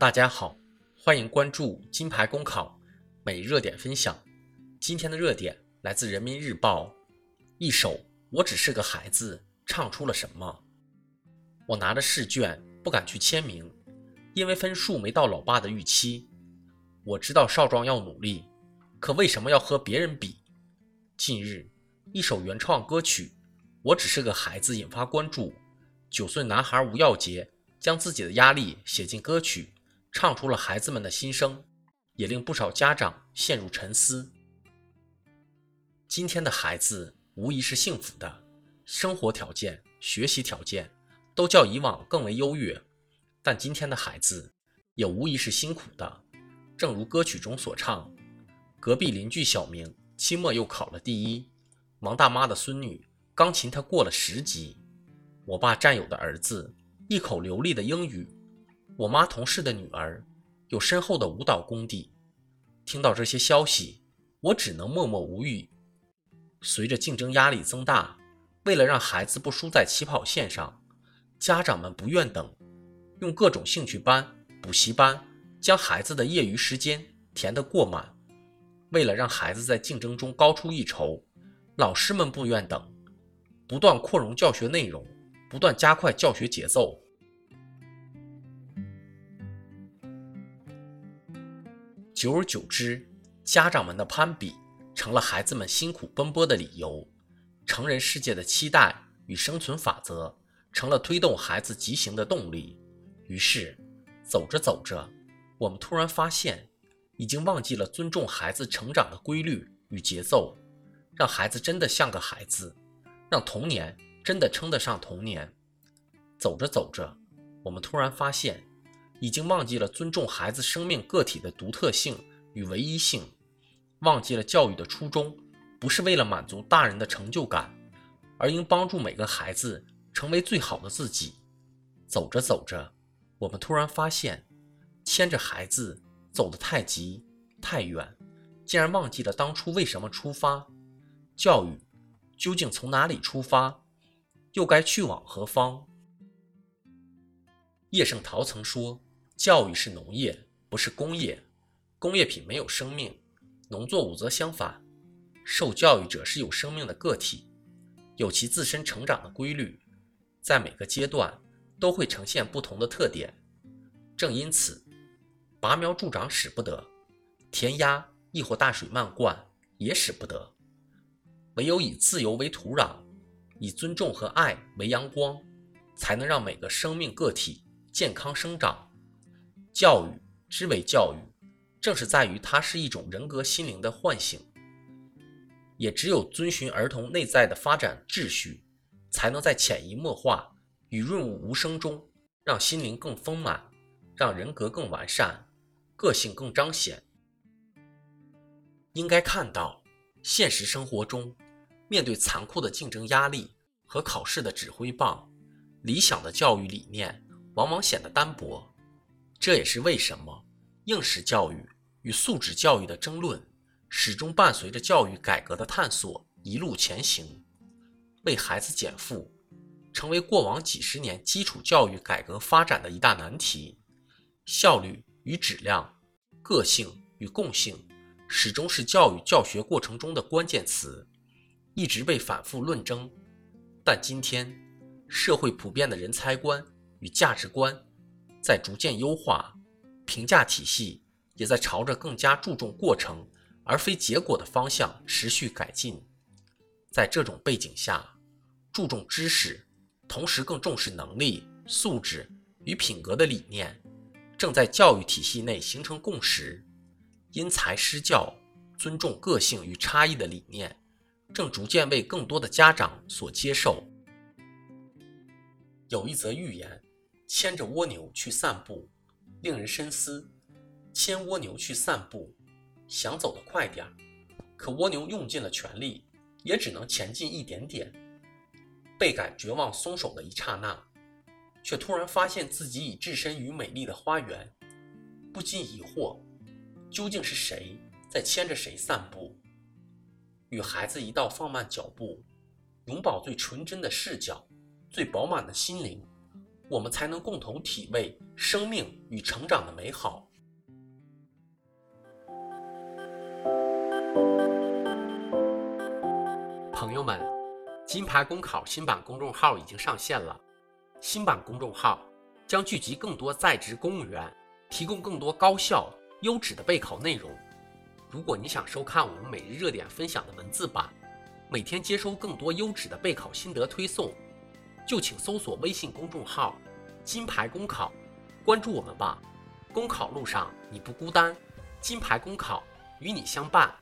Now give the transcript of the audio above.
大家好，欢迎关注金牌公考每热点分享。今天的热点来自人民日报，一首《我只是个孩子》唱出了什么？我拿着试卷不敢去签名，因为分数没到老爸的预期。我知道少壮要努力，可为什么要和别人比？近日，一首原创歌曲《我只是个孩子》引发关注。九岁男孩吴耀杰将自己的压力写进歌曲，唱出了孩子们的心声，也令不少家长陷入沉思。今天的孩子无疑是幸福的，生活条件、学习条件都较以往更为优越，但今天的孩子也无疑是辛苦的。正如歌曲中所唱：“隔壁邻居小明期末又考了第一，王大妈的孙女钢琴她过了十级。”我爸战友的儿子一口流利的英语，我妈同事的女儿有深厚的舞蹈功底。听到这些消息，我只能默默无语。随着竞争压力增大，为了让孩子不输在起跑线上，家长们不愿等，用各种兴趣班、补习班将孩子的业余时间填得过满。为了让孩子在竞争中高出一筹，老师们不愿等，不断扩容教学内容。不断加快教学节奏，久而久之，家长们的攀比成了孩子们辛苦奔波的理由，成人世界的期待与生存法则成了推动孩子疾行的动力。于是，走着走着，我们突然发现，已经忘记了尊重孩子成长的规律与节奏，让孩子真的像个孩子，让童年。真的称得上童年。走着走着，我们突然发现，已经忘记了尊重孩子生命个体的独特性与唯一性，忘记了教育的初衷不是为了满足大人的成就感，而应帮助每个孩子成为最好的自己。走着走着，我们突然发现，牵着孩子走得太急太远，竟然忘记了当初为什么出发。教育究竟从哪里出发？又该去往何方？叶圣陶曾说：“教育是农业，不是工业。工业品没有生命，农作物则相反。受教育者是有生命的个体，有其自身成长的规律，在每个阶段都会呈现不同的特点。正因此，拔苗助长使不得，填鸭亦或大水漫灌也使不得。唯有以自由为土壤。”以尊重和爱为阳光，才能让每个生命个体健康生长。教育之为教育，正是在于它是一种人格心灵的唤醒。也只有遵循儿童内在的发展秩序，才能在潜移默化与润物无声中，让心灵更丰满，让人格更完善，个性更彰显。应该看到，现实生活中。面对残酷的竞争压力和考试的指挥棒，理想的教育理念往往显得单薄。这也是为什么应试教育与素质教育的争论始终伴随着教育改革的探索一路前行。为孩子减负，成为过往几十年基础教育改革发展的一大难题。效率与质量、个性与共性，始终是教育教学过程中的关键词。一直被反复论争，但今天社会普遍的人才观与价值观在逐渐优化，评价体系也在朝着更加注重过程而非结果的方向持续改进。在这种背景下，注重知识，同时更重视能力、素质与品格的理念，正在教育体系内形成共识。因材施教、尊重个性与差异的理念。正逐渐为更多的家长所接受。有一则寓言：牵着蜗牛去散步，令人深思。牵蜗牛去散步，想走得快点儿，可蜗牛用尽了全力，也只能前进一点点。倍感绝望松手的一刹那，却突然发现自己已置身于美丽的花园，不禁疑惑：究竟是谁在牵着谁散步？与孩子一道放慢脚步，永葆最纯真的视角，最饱满的心灵，我们才能共同体味生命与成长的美好。朋友们，金牌公考新版公众号已经上线了。新版公众号将聚集更多在职公务员，提供更多高效优质的备考内容。如果你想收看我们每日热点分享的文字版，每天接收更多优质的备考心得推送，就请搜索微信公众号“金牌公考”，关注我们吧。公考路上你不孤单，金牌公考与你相伴。